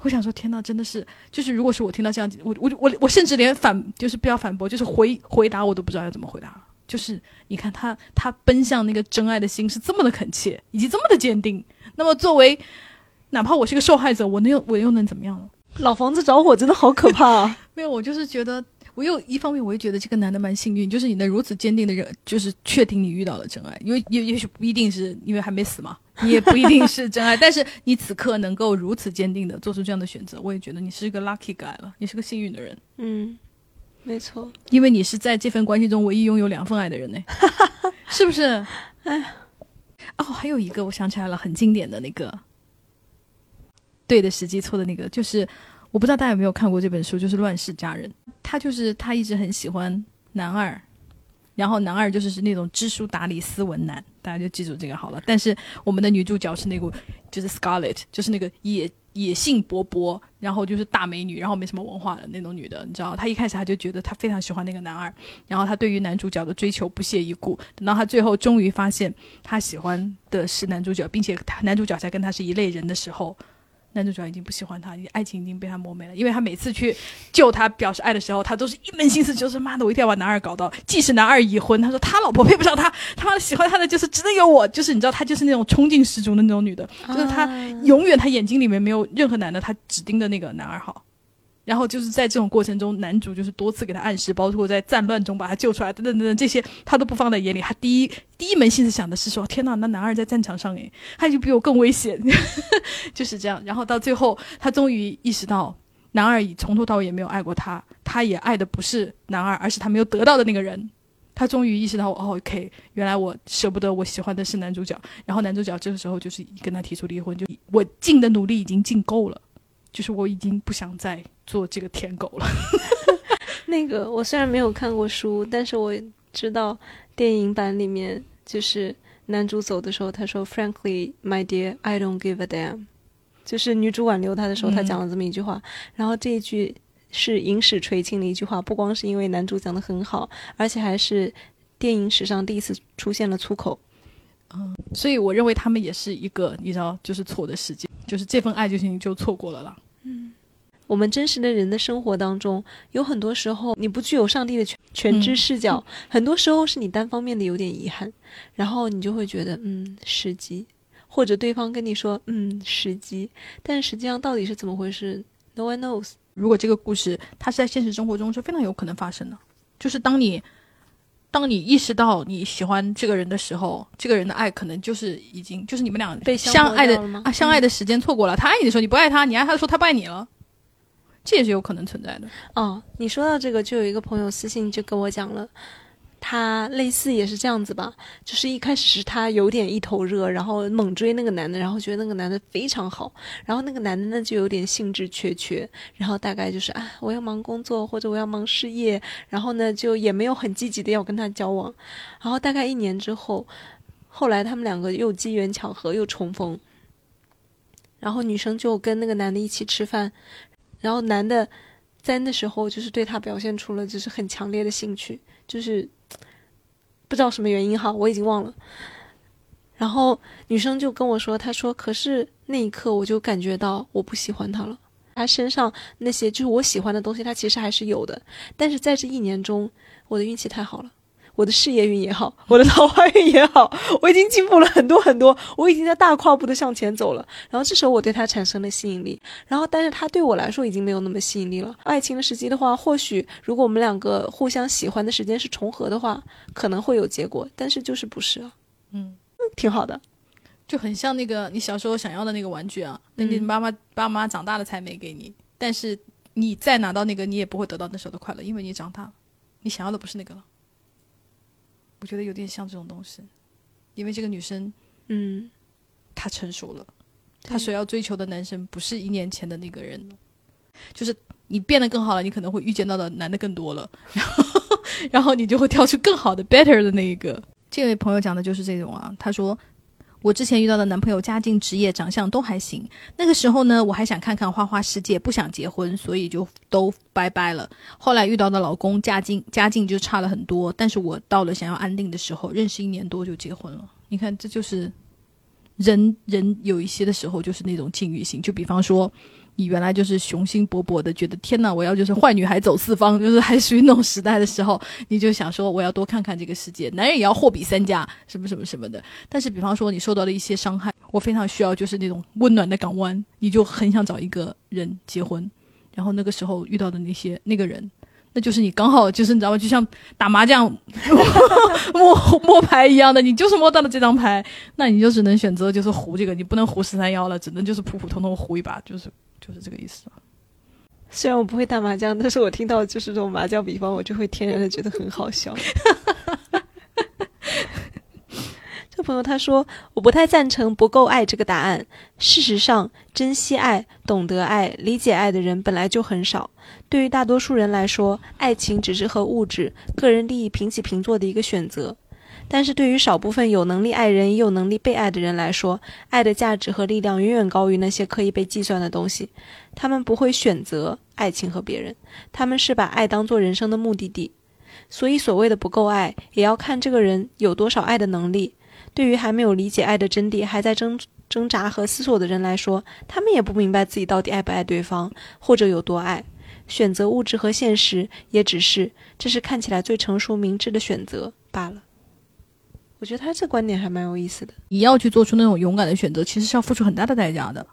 我想说，天呐，真的是，就是如果是我听到这样，我我我我甚至连反就是不要反驳，就是回回答我都不知道要怎么回答。就是你看他他奔向那个真爱的心是这么的恳切，以及这么的坚定。那么作为哪怕我是个受害者，我能又我又能怎么样呢？老房子着火真的好可怕啊！没有，我就是觉得。我又一方面，我又觉得这个男的蛮幸运，就是你能如此坚定的人，就是确定你遇到了真爱，因为也也许不一定是因为还没死嘛，你 也不一定是真爱，但是你此刻能够如此坚定的做出这样的选择，我也觉得你是一个 lucky guy 了，你是个幸运的人。嗯，没错，因为你是在这份关系中唯一拥有两份爱的人呢，是不是？哎，哦，还有一个我想起来了，很经典的那个对的时机，错的那个，就是我不知道大家有没有看过这本书，就是《乱世佳人》。他就是他一直很喜欢男二，然后男二就是是那种知书达理、斯文男，大家就记住这个好了。但是我们的女主角是那个就是 Scarlett，就是那个野野性勃勃，然后就是大美女，然后没什么文化的那种女的，你知道？她一开始她就觉得她非常喜欢那个男二，然后她对于男主角的追求不屑一顾。等到她最后终于发现她喜欢的是男主角，并且男主角才跟她是一类人的时候。男主角已经不喜欢他，爱情已经被他磨没了。因为他每次去救他、表示爱的时候，他都是一门心思，就是妈的，我一定要把男二搞到。即使男二已婚，他说他老婆配不上他，他妈的喜欢他的就是只能有我。就是你知道，他就是那种冲劲十足的那种女的，就是他永远他眼睛里面没有任何男的，他只盯着那个男二好。然后就是在这种过程中，男主就是多次给他暗示，包括在战乱中把他救出来，等等等等，这些他都不放在眼里。他第一第一门心思想的是说：天哪，那男二在战场上，诶，他就比我更危险，就是这样。然后到最后，他终于意识到，男二已从头到尾也没有爱过他，他也爱的不是男二，而是他没有得到的那个人。他终于意识到，哦，OK，原来我舍不得，我喜欢的是男主角。然后男主角这个时候就是跟他提出离婚，就我尽的努力已经尽够了。就是我已经不想再做这个舔狗了。那个我虽然没有看过书，但是我知道电影版里面就是男主走的时候，他说：“Frankly, my dear, I don't give a damn。”就是女主挽留他的时候，他讲了这么一句话。然后这一句是影史垂青的一句话，不光是因为男主讲的很好，而且还是电影史上第一次出现了粗口。嗯，所以我认为他们也是一个，你知道，就是错的时间，就是这份爱就已经就错过了啦。嗯，我们真实的人的生活当中，有很多时候你不具有上帝的全全知视角，很多时候是你单方面的有点遗憾，然后你就会觉得嗯时机，或者对方跟你说嗯时机，但实际上到底是怎么回事？No one knows。如果这个故事它是在现实生活中是非常有可能发生的，就是当你当你意识到你喜欢这个人的时候，这个人的爱可能就是已经就是你们俩被相爱的相爱的时间错过了。他爱你的时候你不爱他，你爱他的时候他不爱你了。这也是有可能存在的。哦，你说到这个，就有一个朋友私信就跟我讲了。他类似也是这样子吧，就是一开始是他有点一头热，然后猛追那个男的，然后觉得那个男的非常好，然后那个男的呢就有点兴致缺缺，然后大概就是啊我要忙工作或者我要忙事业，然后呢就也没有很积极的要跟他交往，然后大概一年之后，后来他们两个又机缘巧合又重逢，然后女生就跟那个男的一起吃饭，然后男的在那时候就是对他表现出了就是很强烈的兴趣，就是。不知道什么原因哈，我已经忘了。然后女生就跟我说：“她说，可是那一刻我就感觉到我不喜欢他了。他身上那些就是我喜欢的东西，他其实还是有的。但是在这一年中，我的运气太好了。”我的事业运也好，我的桃花运也好，我已经进步了很多很多，我已经在大跨步的向前走了。然后这时候我对他产生了吸引力，然后但是他对我来说已经没有那么吸引力了。爱情的时机的话，或许如果我们两个互相喜欢的时间是重合的话，可能会有结果，但是就是不是啊？嗯，挺好的，就很像那个你小时候想要的那个玩具啊，那你妈妈爸妈长大了才没给你，但是你再拿到那个，你也不会得到那时候的快乐，因为你长大了，你想要的不是那个了。我觉得有点像这种东西，因为这个女生，嗯，她成熟了，她所要追求的男生不是一年前的那个人，就是你变得更好了，你可能会遇见到的男的更多了，然后，然后你就会挑出更好的 better 的那一个。这位朋友讲的就是这种啊，他说。我之前遇到的男朋友家境、职业、长相都还行。那个时候呢，我还想看看花花世界，不想结婚，所以就都拜拜了。后来遇到的老公家境家境就差了很多，但是我到了想要安定的时候，认识一年多就结婚了。你看，这就是人人有一些的时候就是那种境遇性，就比方说。你原来就是雄心勃勃的，觉得天哪，我要就是坏女孩走四方，就是还属于那种时代的时候，你就想说我要多看看这个世界，男人也要货比三家，什么什么什么的。但是，比方说你受到了一些伤害，我非常需要就是那种温暖的港湾，你就很想找一个人结婚，然后那个时候遇到的那些那个人，那就是你刚好就是你知道吗？就像打麻将 摸摸牌一样的，你就是摸到了这张牌，那你就只能选择就是胡这个，你不能胡十三幺了，只能就是普普通通胡一把，就是。就是这个意思。虽然我不会打麻将，但是我听到就是这种麻将比方，我就会天然的觉得很好笑。这朋友他说，我不太赞成不够爱这个答案。事实上，珍惜爱、懂得爱、理解爱的人本来就很少。对于大多数人来说，爱情只是和物质、个人利益平起平坐的一个选择。但是对于少部分有能力爱人也有能力被爱的人来说，爱的价值和力量远远高于那些可以被计算的东西。他们不会选择爱情和别人，他们是把爱当做人生的目的地。所以，所谓的不够爱，也要看这个人有多少爱的能力。对于还没有理解爱的真谛、还在挣挣扎和思索的人来说，他们也不明白自己到底爱不爱对方，或者有多爱。选择物质和现实，也只是这是看起来最成熟明智的选择罢了。我觉得他这观点还蛮有意思的。你要去做出那种勇敢的选择，其实是要付出很大的代价的。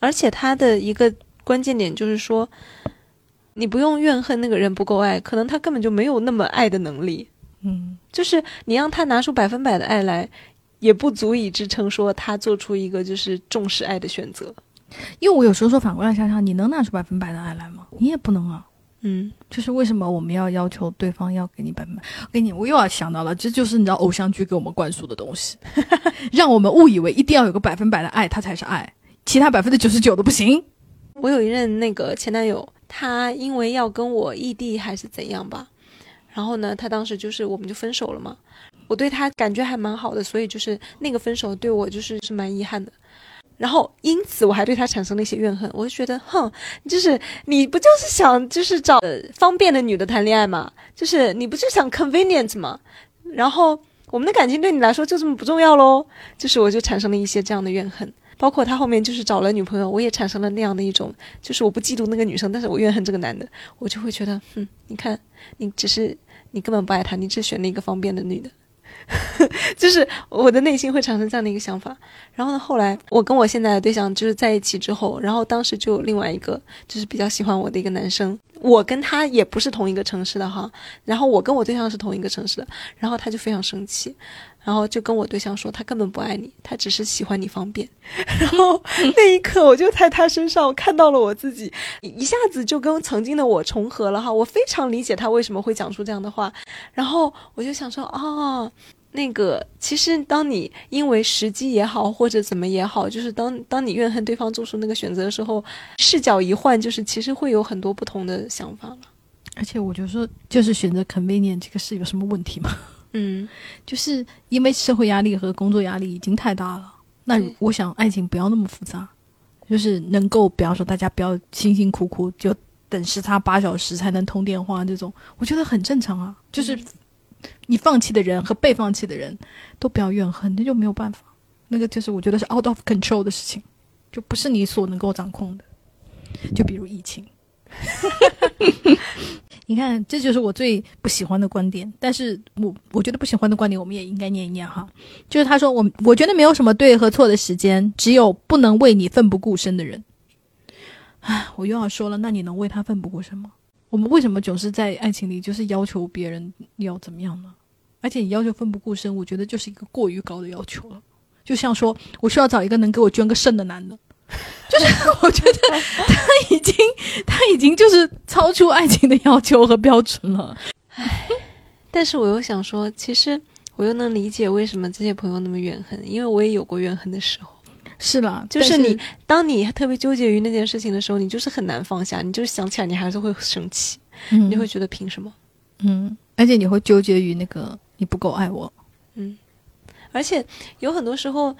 而且他的一个关键点就是说，你不用怨恨那个人不够爱，可能他根本就没有那么爱的能力。嗯，就是你让他拿出百分百的爱来，也不足以支撑说他做出一个就是重视爱的选择。因为我有时候说反过来想想，你能拿出百分百的爱来吗？你也不能啊。嗯，就是为什么我们要要求对方要给你百分百？我给你，我又要想到了，这就是你知道偶像剧给我们灌输的东西，让我们误以为一定要有个百分百的爱，他才是爱，其他百分之九十九都不行。我有一任那个前男友，他因为要跟我异地还是怎样吧，然后呢，他当时就是我们就分手了嘛。我对他感觉还蛮好的，所以就是那个分手对我就是是蛮遗憾的。然后，因此我还对他产生了一些怨恨。我就觉得，哼，就是你不就是想就是找方便的女的谈恋爱嘛？就是你不就想 convenient 吗？然后我们的感情对你来说就这么不重要喽？就是我就产生了一些这样的怨恨。包括他后面就是找了女朋友，我也产生了那样的一种，就是我不嫉妒那个女生，但是我怨恨这个男的。我就会觉得，哼，你看，你只是你根本不爱他，你只选了一个方便的女的。就是我的内心会产生这样的一个想法，然后呢，后来我跟我现在的对象就是在一起之后，然后当时就有另外一个就是比较喜欢我的一个男生，我跟他也不是同一个城市的哈，然后我跟我对象是同一个城市的，然后他就非常生气，然后就跟我对象说他根本不爱你，他只是喜欢你方便。然后 那一刻我就在他身上看到了我自己，一下子就跟曾经的我重合了哈，我非常理解他为什么会讲出这样的话，然后我就想说哦。那个，其实当你因为时机也好，或者怎么也好，就是当当你怨恨对方做出那个选择的时候，视角一换，就是其实会有很多不同的想法了。而且我就说，就是选择 convenient 这个事有什么问题吗？嗯，就是因为社会压力和工作压力已经太大了。那我想爱情不要那么复杂，就是能够，比方说大家不要辛辛苦苦就等时差八小时才能通电话这种，我觉得很正常啊。就是你放弃的人和被放弃的人都不要怨恨，那就没有办法。那个就是我觉得是 out of control 的事情，就不是你所能够掌控的。就比如疫情，你看，这就是我最不喜欢的观点。但是我我觉得不喜欢的观点，我们也应该念一念哈。就是他说我我觉得没有什么对和错的时间，只有不能为你奋不顾身的人。唉，我又要说了，那你能为他奋不顾身吗？我们为什么总是在爱情里就是要求别人要怎么样呢？而且你要求奋不顾身，我觉得就是一个过于高的要求了。就像说我需要找一个能给我捐个肾的男的，就是 我觉得他已经他已经就是超出爱情的要求和标准了。唉但是我又想说，其实我又能理解为什么这些朋友那么怨恨，因为我也有过怨恨的时候。是的，就是但你，当你特别纠结于那件事情的时候，你就是很难放下，你就是想起来，你还是会生气，嗯你就会觉得凭什么？嗯，而且你会纠结于那个你不够爱我。嗯而且有很多时候，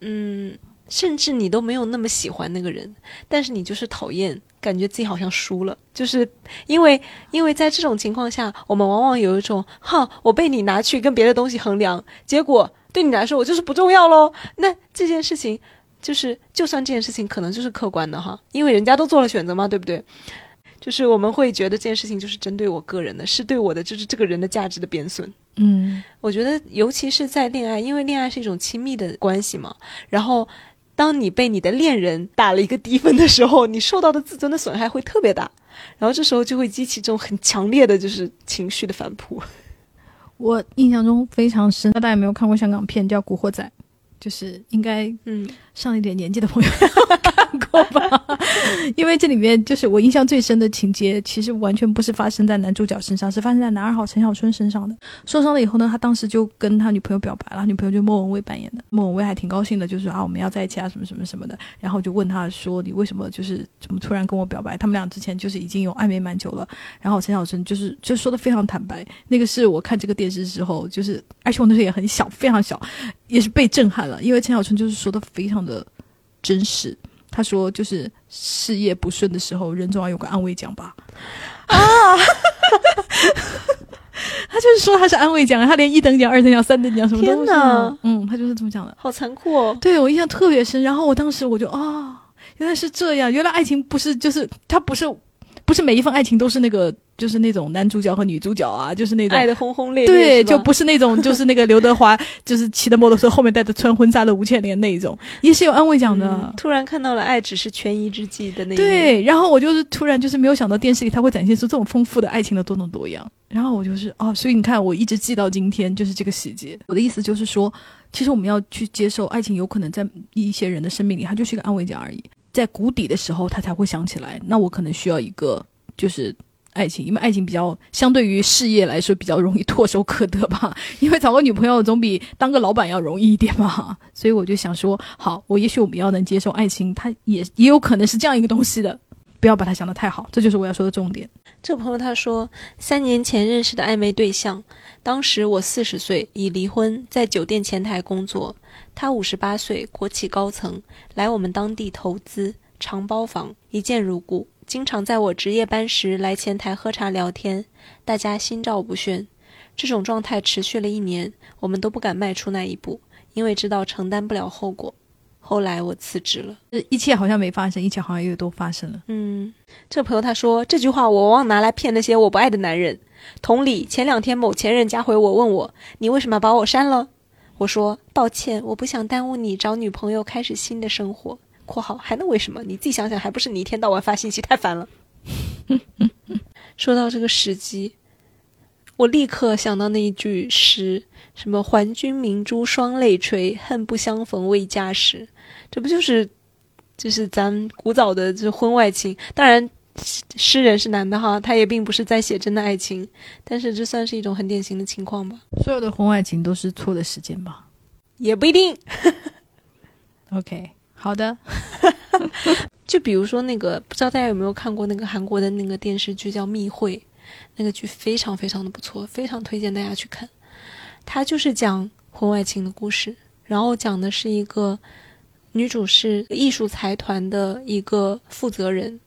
嗯，甚至你都没有那么喜欢那个人，但是你就是讨厌，感觉自己好像输了，就是因为因为在这种情况下，我们往往有一种，哈，我被你拿去跟别的东西衡量，结果对你来说我就是不重要喽。那这件事情就是，就算这件事情可能就是客观的哈，因为人家都做了选择嘛，对不对？就是我们会觉得这件事情就是针对我个人的，是对我的就是这个人的价值的贬损。嗯我觉得，尤其是在恋爱，因为恋爱是一种亲密的关系嘛。然后，当你被你的恋人打了一个低分的时候，你受到的自尊的损害会特别大。然后这时候就会激起这种很强烈的就是情绪的反扑。我印象中非常深，大家有没有看过香港片叫《古惑仔》？就是应该嗯上一点年纪的朋友看过吧？因为这里面就是我印象最深的情节，其实完全不是发生在男主角身上，是发生在男二号陈小春身上的。受伤了以后呢，他当时就跟他女朋友表白了，女朋友就莫文蔚扮演的，莫文蔚还挺高兴的，就是啊我们要在一起啊什么什么什么的，然后就问他说你为什么就是怎么突然跟我表白？他们俩之前就是已经有暧昧蛮久了，然后陈小春就是就说的非常坦白，那个是我看这个电视的时候，就是而且我那时候也很小，非常小，也是被震撼了，因为陈小春就是说的非常的真实。他说，就是事业不顺的时候，人总要有个安慰奖吧。啊！他就是说他是安慰奖，他连一等奖、二等奖、三等奖什么都天是。嗯，他就是这么讲的。好残酷哦！对我印象特别深。然后我当时我就啊、原来是这样，原来爱情不是就是他不是不是每一份爱情都是那个就是那种男主角和女主角啊，就是那种爱的轰轰烈烈，对，就不是那种，就是那个刘德华，就是骑的摩托车后面带着穿婚纱的吴倩莲那一种，也是有安慰奖的。嗯突然看到了爱只是权宜之计的那一。对，然后我就是突然就是没有想到电视里他会展现出这种丰富的爱情的多种多样，然后我就是哦，所以你看我一直记到今天就是这个细节。我的意思就是说，其实我们要去接受爱情，有可能在一些人的生命里，它就是一个安慰奖而已，在谷底的时候他才会想起来，那我可能需要一个就是。爱情，因为爱情比较相对于事业来说比较容易唾手可得吧，因为找个女朋友总比当个老板要容易一点嘛，所以我就想说，好，我也许我们要能接受爱情，它也也有可能是这样一个东西的，不要把它想得太好，这就是我要说的重点。这朋友他说，三年前认识的暧昧对象，当时我四十岁，已离婚，在酒店前台工作。他五十八岁，国企高层，来我们当地投资，常包房，一见如故。经常在我值夜班时来前台喝茶聊天，大家心照不宣。这种状态持续了一年，我们都不敢迈出那一步，因为知道承担不了后果。后来我辞职了。这一切好像没发生，一切好像又都发生了。嗯，这朋友他说这句话我往往拿来骗那些我不爱的男人。同理，前两天某前任加回我问我你为什么把我删了？我说抱歉，我不想耽误你找女朋友开始新的生活。（括号还能为什么？你自己想想，还不是你一天到晚发信息太烦了。说到这个时机，我立刻想到那一句诗：“什么还君明珠双泪垂，恨不相逢未嫁时。”这不就是就是咱古早的这婚外情？当然，诗人是男的哈，他也并不是在写真的爱情，但是这算是一种很典型的情况吧？所有的婚外情都是错的时间吧？也不一定。OK，好的。就比如说那个，不知道大家有没有看过那个韩国的那个电视剧叫《密会》，那个剧非常非常的不错，非常推荐大家去看。它就是讲婚外情的故事，然后讲的是一个女主是艺术财团的一个负责人，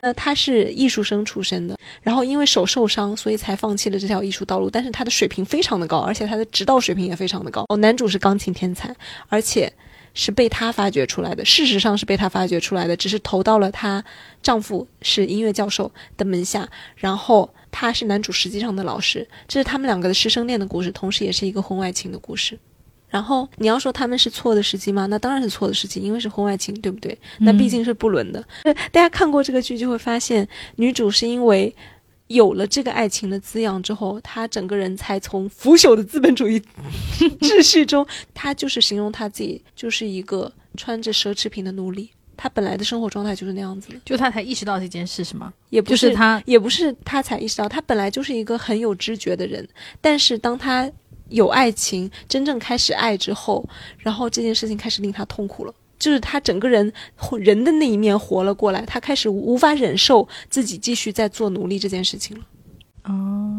呃，她是艺术生出身的，然后因为手受伤，所以才放弃了这条艺术道路。但是她的水平非常的高，而且她的指导水平也非常的高。哦，男主是钢琴天才，而且。是被她发掘出来的，事实上是被她发掘出来的，只是投到了她丈夫是音乐教授的门下，然后她是男主实际上的老师，这是他们两个的师生恋的故事，同时也是一个婚外情的故事。然后你要说他们是错的时机吗？那当然是错的时机，因为是婚外情，对不对？那毕竟是不伦的。大家看过这个剧就会发现，女主是因为。有了这个爱情的滋养之后，她整个人才从腐朽的资本主义 秩序中，她就是形容她自己就是一个穿着奢侈品的奴隶。她本来的生活状态就是那样子的，就他才意识到这件事是吗？也不就是他，也不是他才意识到，他本来就是一个很有知觉的人。但是当他有爱情，真正开始爱之后，然后这件事情开始令他痛苦了。就是他整个人人的那一面活了过来，他开始无法忍受自己继续在做奴隶这件事情了。哦，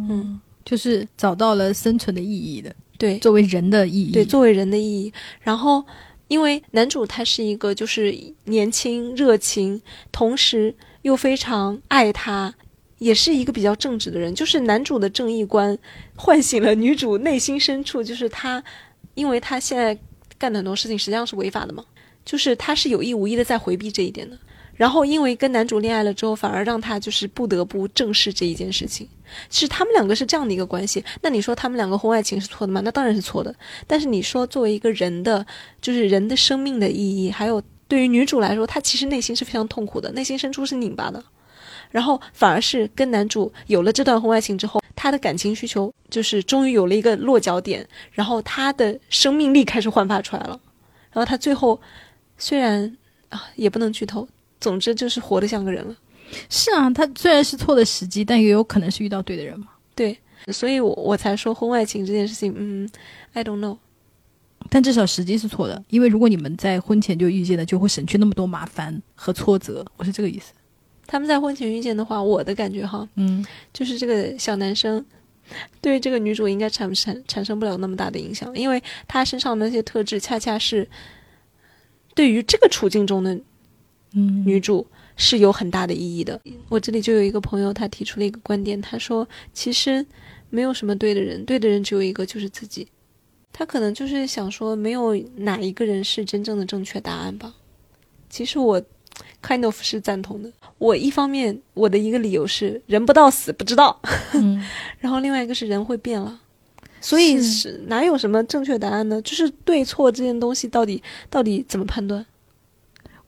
嗯，就是找到了生存的意义的，对，作为人的意义，对，作为人的意义。然后，因为男主他是一个就是年轻热情，同时又非常爱她，也是一个比较正直的人。就是男主的正义观唤醒了女主内心深处，就是他，因为他现在干的很多事情实际上是违法的嘛。就是他是有意无意的在回避这一点的，然后因为跟男主恋爱了之后，反而让他就是不得不正视这一件事情。其实他们两个是这样的一个关系，那你说他们两个婚外情是错的吗？那当然是错的。但是你说作为一个人的，就是人的生命的意义，还有对于女主来说，她其实内心是非常痛苦的，内心深处是拧巴的。然后反而是跟男主有了这段婚外情之后，她的感情需求就是终于有了一个落脚点，然后她的生命力开始焕发出来了。然后她最后。虽然啊，也不能剧透。总之就是活得像个人了。是啊，他虽然是错的时机，但也有可能是遇到对的人嘛。对，所以我我才说婚外情这件事情，嗯，I don't know。但至少时机是错的，因为如果你们在婚前就遇见了，就会省去那么多麻烦和挫折。我是这个意思。他们在婚前遇见的话，我的感觉哈，嗯，就是这个小男生对这个女主应该产产产生不了那么大的影响，因为他身上的那些特质恰恰是。对于这个处境中的女主是有很大的意义的。我这里就有一个朋友，他提出了一个观点，他说：“其实没有什么对的人，对的人只有一个，就是自己。”他可能就是想说，没有哪一个人是真正的正确答案吧。其实我 kind of 是赞同的。我一方面我的一个理由是人不到死不知道，嗯、然后另外一个是人会变了。所以是哪有什么正确答案呢？就是对错这件东西到底到底怎么判断？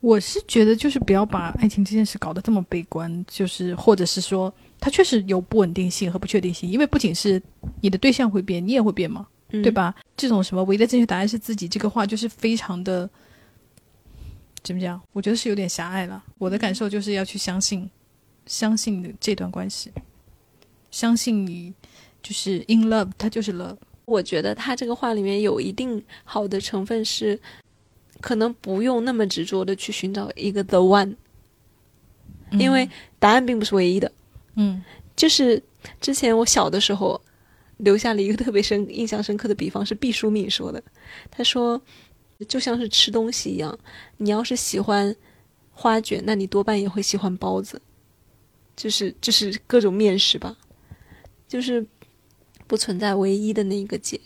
我是觉得就是不要把爱情这件事搞得这么悲观，就是或者是说它确实有不稳定性和不确定性，因为不仅是你的对象会变，你也会变嘛，嗯、对吧？这种什么唯一的正确答案是自己这个话就是非常的怎么讲？我觉得是有点狭隘了。我的感受就是要去相信，相信这段关系，相信你。就是 in love，它就是 love。我觉得他这个话里面有一定好的成分是，可能不用那么执着的去寻找一个 the one，、嗯、因为答案并不是唯一的。嗯，就是之前我小的时候留下了一个特别深、印象深刻的比方，是毕淑敏说的。他说，就像是吃东西一样，你要是喜欢花卷，那你多半也会喜欢包子，就是就是各种面食吧，就是。不存在唯一的那一个解，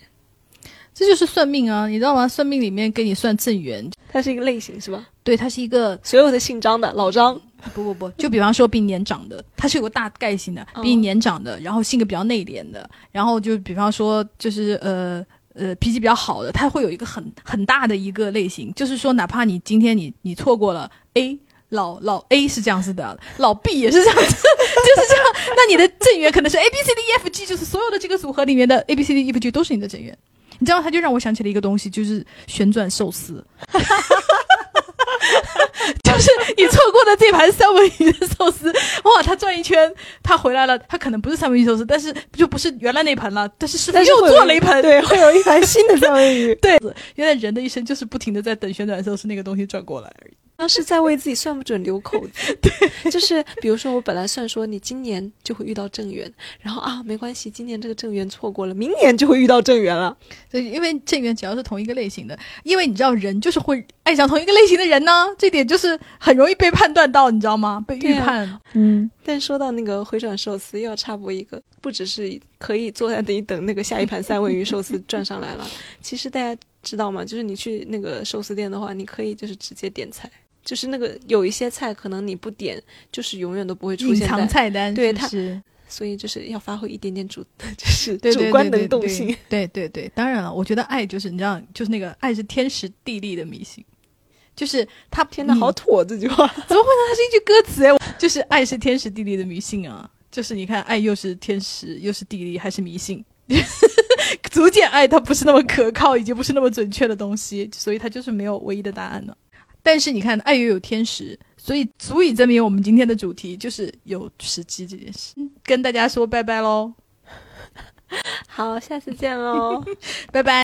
这就是算命啊，你知道吗？算命里面给你算正缘，它是一个类型是吧？对，它是一个所有的姓张的老张，不不不，就比方说比你年长的，它是有个大概性的，比你年长的，然后性格比较内敛的，然后就比方说就是呃呃脾气比较好的，他会有一个很很大的一个类型，就是说哪怕你今天你你错过了 A。老老 A 是这样子的，老 B 也是这样子，就是这样。那你的正缘可能是 A B C D E F G，就是所有的这个组合里面的 A B C D E F G 都是你的正缘。你知道，他就让我想起了一个东西，就是旋转寿司。就是你错过的这盘三文鱼的寿司，哇，它转一圈，它回来了，它可能不是三文鱼寿司，但是就不是原来那盘了，但是师傅又做了一盘，对，会有一盘新的三文鱼。对，原来人的一生就是不停的在等旋转寿司那个东西转过来而已。当时在为自己算不准留口子，对，就是比如说我本来算说你今年就会遇到正缘，然后啊没关系，今年这个正缘错过了，明年就会遇到正缘了。对，因为正缘只要是同一个类型的，因为你知道人就是会爱上同一个类型的人呢，这点就是很容易被判断到，你知道吗？被预判。嗯。但说到那个回转寿司，又要插播一个，不只是可以坐在那里等那个下一盘三文鱼寿司转上来了，其实大家知道吗？就是你去那个寿司店的话，你可以就是直接点菜。就是那个有一些菜，可能你不点，就是永远都不会出现在菜单。对，它是，所以就是要发挥一点点主，就是主观能动性。对对对，当然了，我觉得爱就是你知道，就是那个爱是天时地利的迷信，就是他天的，好土这句话，怎么会呢？它是一句歌词哎，就是爱是天时地利的迷信啊，就是你看，爱又是天时又是地利，还是迷信，逐渐爱它不是那么可靠，已经不是那么准确的东西，所以它就是没有唯一的答案了。但是你看，爱又有天时，所以足以证明我们今天的主题就是有时机这件事。跟大家说拜拜喽，好，下次见喽，拜拜。